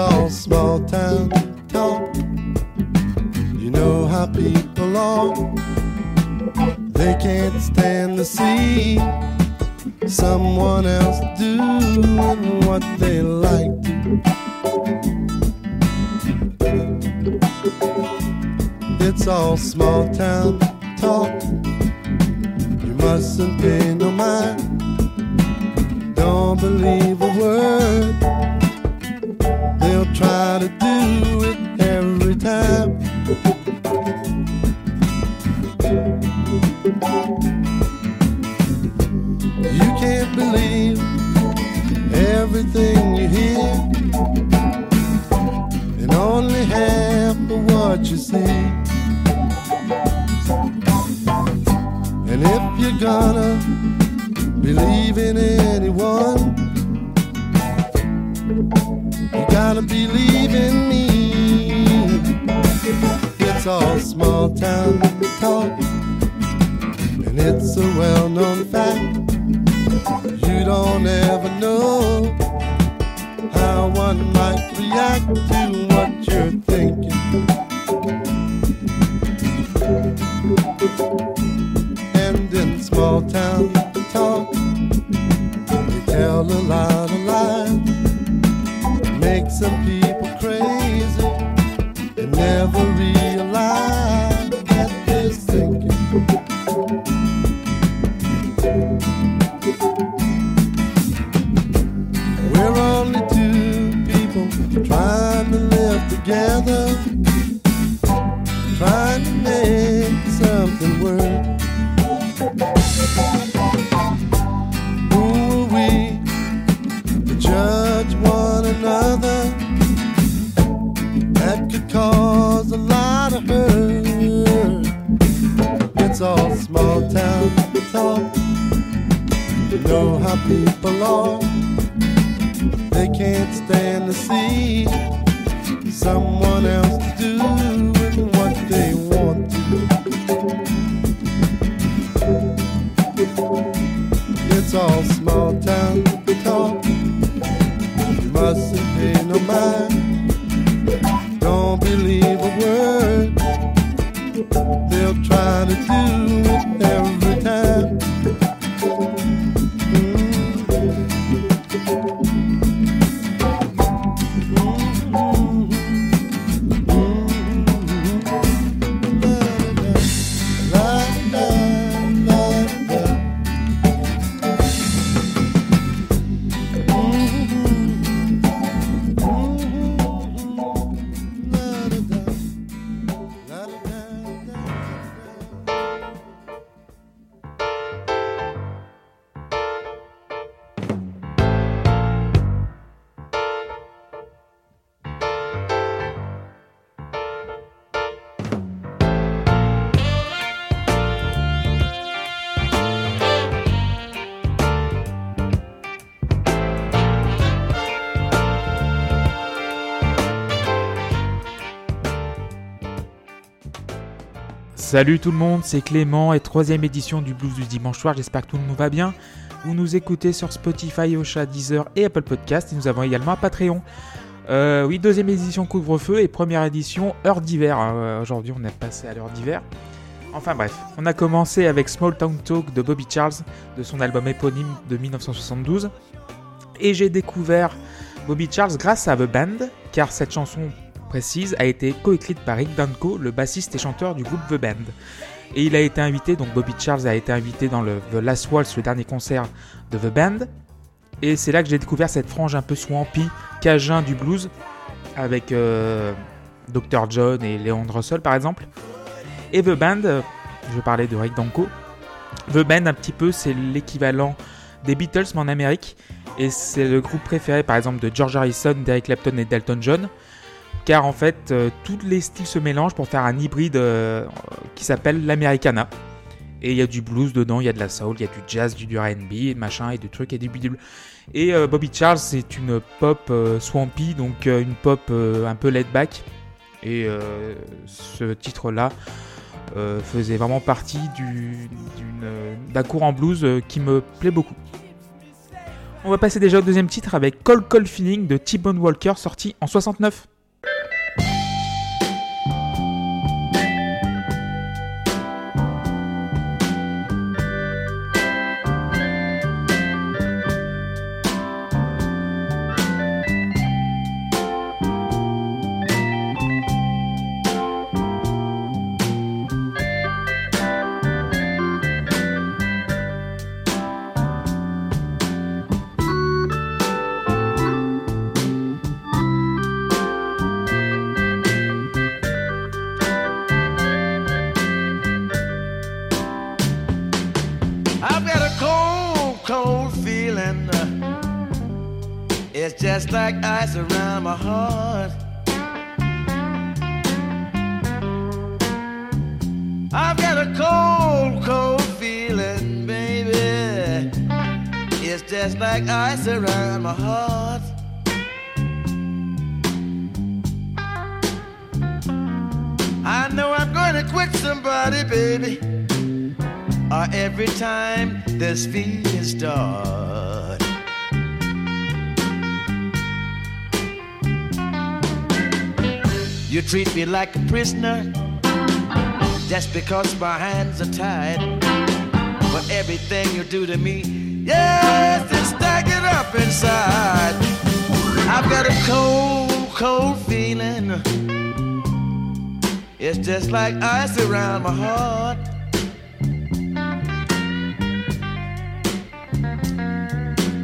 all small town talk. You know how people are. They can't stand to see someone else doing what they like. It's all small town talk. You mustn't pay no mind. And it's a well known fact. You don't ever know how one might react to what you're thinking. And in small town talk, they tell a lot of lies, make some people crazy, and never realize together, trying to make something work. Who are we to judge one another? That could cause a lot of hurt. It's all small town talk. You know how people are. Salut tout le monde, c'est Clément et troisième édition du Blues du dimanche soir. J'espère que tout le monde va bien. Vous nous écoutez sur Spotify, Ocha, Deezer et Apple Podcast. Et nous avons également un Patreon. Euh, oui, deuxième édition couvre-feu et première édition heure d'hiver. Euh, Aujourd'hui, on est passé à l'heure d'hiver. Enfin bref, on a commencé avec Small Town Talk de Bobby Charles de son album éponyme de 1972. Et j'ai découvert Bobby Charles grâce à The Band, car cette chanson précise a été coécrite par Rick Danko, le bassiste et chanteur du groupe The Band. Et il a été invité, donc Bobby Charles a été invité dans le The Last Waltz, le dernier concert de The Band. Et c'est là que j'ai découvert cette frange un peu swampy, cajun du blues, avec euh, Dr. John et Leon Russell par exemple. Et The Band, euh, je parlais de Rick Danko, The Band un petit peu c'est l'équivalent des Beatles mais en Amérique. Et c'est le groupe préféré par exemple de George Harrison, d'Eric Clapton et d'Elton John. Car en fait, euh, tous les styles se mélangent pour faire un hybride euh, qui s'appelle l'Americana. Et il y a du blues dedans, il y a de la soul, il y a du jazz, du, du R&B, machin, et du trucs et du. Et euh, Bobby Charles, c'est une pop swampy, donc une pop un peu laid back. Et ce titre-là faisait vraiment partie du- d'une- d'un courant blues qui me plaît beaucoup. On va passer déjà au deuxième titre avec Cold Cold Feeling de T-Bone Walker sorti en 69. It's like ice around my heart. I've got a cold, cold feeling, baby. It's just like ice around my heart. I know I'm gonna quit somebody, baby or every time this feeling starts. You treat me like a prisoner just because my hands are tied. But everything you do to me, yes, it's stacking up inside. I've got a cold, cold feeling. It's just like ice around my heart.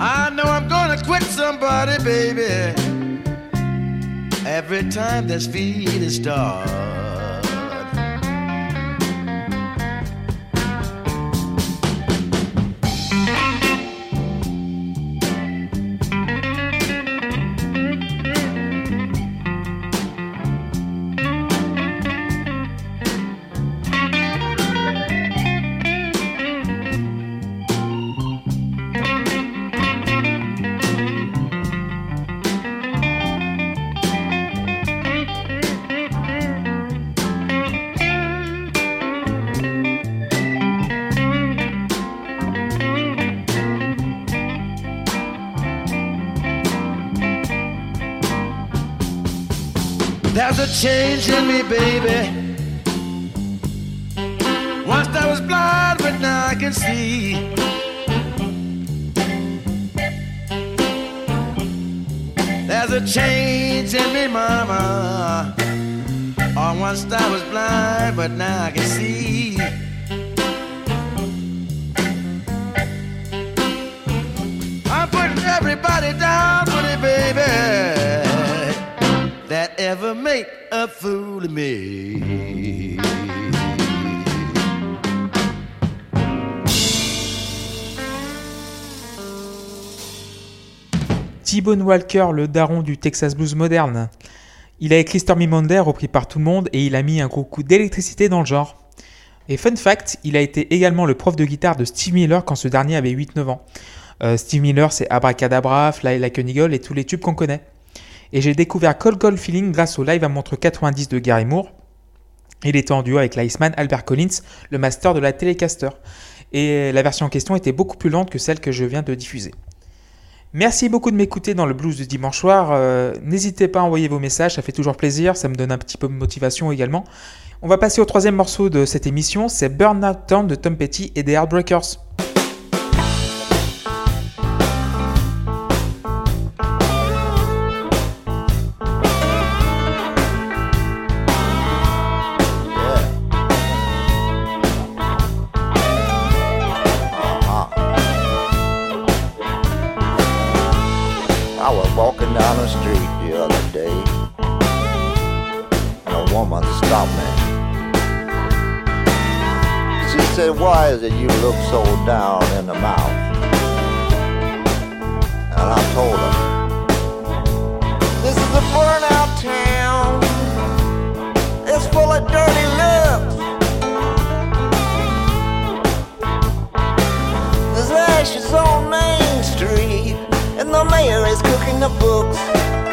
I know I'm gonna quit somebody, baby. Every time this feed is dark. A change in me, baby. Once I was blind, but now I can see. There's a change in me, mama. Oh, once I was blind, but now I can see. I'm putting everybody down it, baby that ever make a. T-Bone Walker, le daron du Texas Blues moderne. Il a écrit Stormy Monday, repris par tout le monde, et il a mis un gros coup d'électricité dans le genre. Et fun fact, il a été également le prof de guitare de Steve Miller quand ce dernier avait 8-9 ans. Euh, Steve Miller, c'est Abracadabra, Fly Like an Eagle et tous les tubes qu'on connaît. Et j'ai découvert Cold Cold Feeling grâce au live à montre 90 de Gary Moore. Il était en duo avec l'Iceman Albert Collins, le master de la Telecaster. Et la version en question était beaucoup plus lente que celle que je viens de diffuser. Merci beaucoup de m'écouter dans le blues du dimanche soir. Euh, N'hésitez pas à envoyer vos messages, ça fait toujours plaisir, ça me donne un petit peu de motivation également. On va passer au troisième morceau de cette émission, c'est Burnout Town de Tom Petty et des Heartbreakers. I was walking down the street the other day, and a woman stopped me. She said, Why is it you look so down in the mouth? And I told her, This is a burnout town. It's full of dirty looks. There's ashes on Street, and the mayor is cooking the books.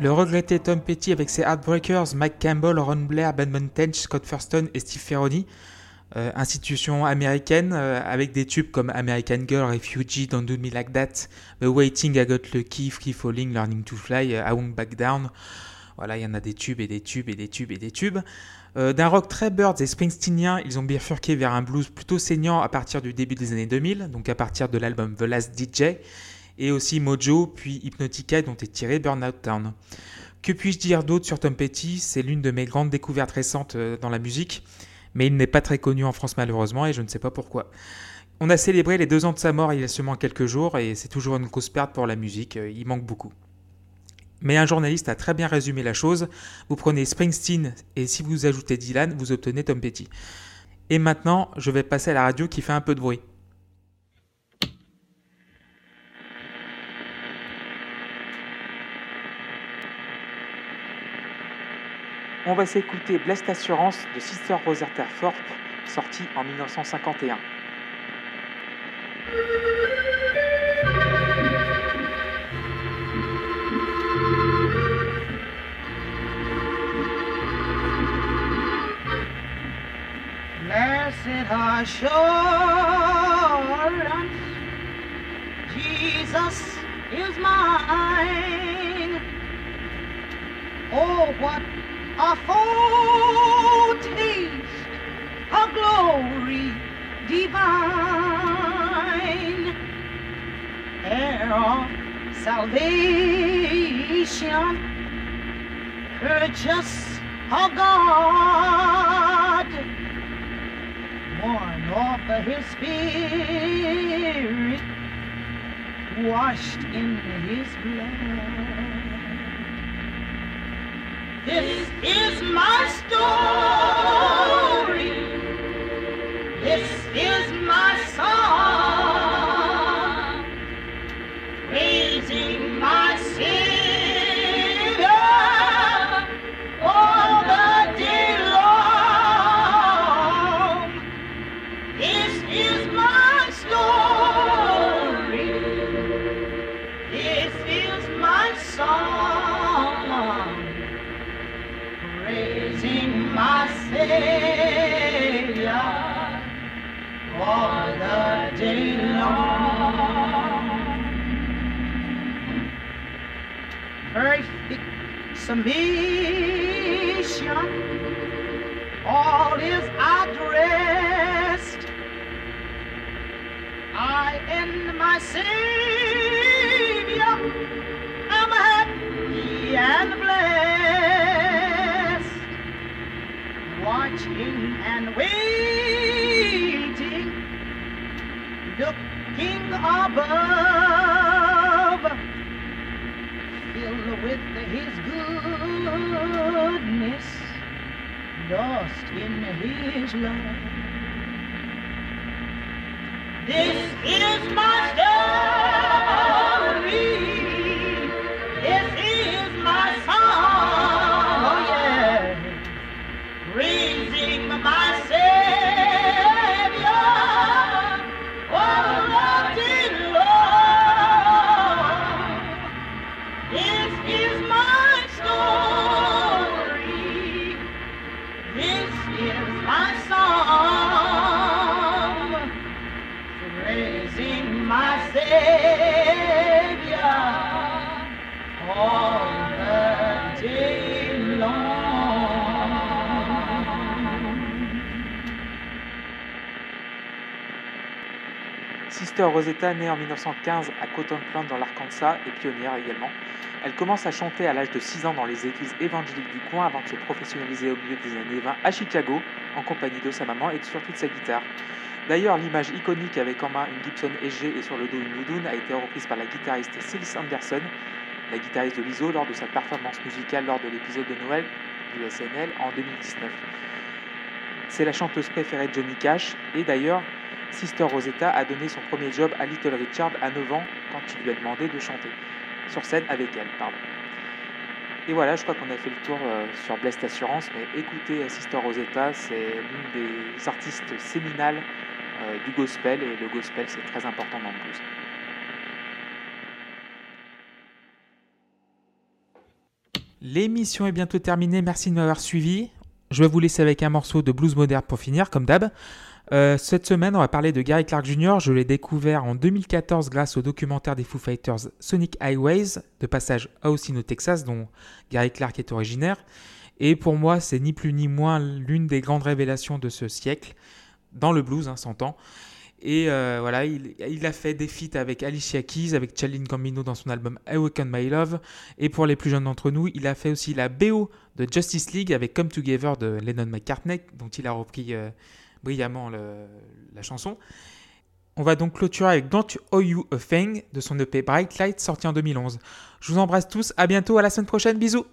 Le regretté Tom Petty avec ses Heartbreakers, Mike Campbell, Ron Blair, Ben Montage, Scott Thurston et Steve Ferroni. Euh, institution américaine euh, avec des tubes comme American Girl, Refugee, Don't Do Me Like That, The Waiting, I Got Lucky, Free Falling, Learning to Fly, euh, I Won't Back Down. Voilà, il y en a des tubes et des tubes et des tubes et des tubes. D'un rock très Birds et Springsteenien, ils ont bifurqué vers un blues plutôt saignant à partir du début des années 2000, donc à partir de l'album The Last DJ, et aussi Mojo, puis Hypnotica dont est tiré Burnout Town. Que puis-je dire d'autre sur Tom Petty? C'est l'une de mes grandes découvertes récentes euh, dans la musique, mais il n'est pas très connu en France malheureusement et je ne sais pas pourquoi. On a célébré les deux ans de sa mort il y a seulement quelques jours et c'est toujours une grosse perte pour la musique, euh, il manque beaucoup. Mais un journaliste a très bien résumé la chose. Vous prenez Springsteen et si vous ajoutez Dylan, vous obtenez Tom Petty. Et maintenant, je vais passer à la radio qui fait un peu de bruit. On va s'écouter Blessed Assurance de Sister Rosetta Thorpe, sorti en 1951. Blessed assurance, Jesus is mine. Oh, what a foretaste of glory divine, of salvation, purchase of God born of his spirit, washed in his blood. This is my story. Day long. Perfect submission all is addressed. I and my Savior am happy and blessed, watching and waiting, looking above, filled with His goodness, lost in his love. This is my story. Sister Rosetta, née en 1915 à Cotton Plant dans l'Arkansas, est pionnière également. Elle commence à chanter à l'âge de 6 ans dans les églises évangéliques du coin avant de se professionnaliser au milieu des années 20 à Chicago, en compagnie de sa maman et surtout de sa guitare. D'ailleurs, l'image iconique avec en main une Gibson EG et sur le dos une Ludun a été reprise par la guitariste Célis Anderson, la guitariste de l'ISO, lors de sa performance musicale lors de l'épisode de Noël du SNL en 2019. C'est la chanteuse préférée de Johnny Cash et d'ailleurs, Sister Rosetta a donné son premier job à Little Richard à 9 ans quand il lui a demandé de chanter sur scène avec elle. Et voilà, je crois qu'on a fait le tour euh, sur Blessed Assurance, mais écoutez euh, Sister Rosetta, c'est l'une des artistes séminales euh, du gospel et le gospel c'est très important dans le blues. L'émission est bientôt terminée, merci de m'avoir suivi. Je vais vous laisser avec un morceau de blues moderne pour finir, comme d'hab. Euh, cette semaine, on va parler de Gary Clark Jr. Je l'ai découvert en 2014 grâce au documentaire des Foo Fighters Sonic Highways, de passage à Austin au Texas, dont Gary Clark est originaire. Et pour moi, c'est ni plus ni moins l'une des grandes révélations de ce siècle, dans le blues, hein, s'entend. Et euh, voilà, il, a fait des feats avec Alicia Keys, avec Charlene Gambino dans son album Awaken My Love. Et pour les plus jeunes d'entre nous, il a fait aussi la BO de Justice League avec Come Together de Lennon McCartney, dont il a repris euh, brillamment la chanson. On va donc clôturer avec Don't Owe You a Thing de son EP Bright Light sorti en 2011. Je vous embrasse tous, à bientôt, à la semaine prochaine, bisous!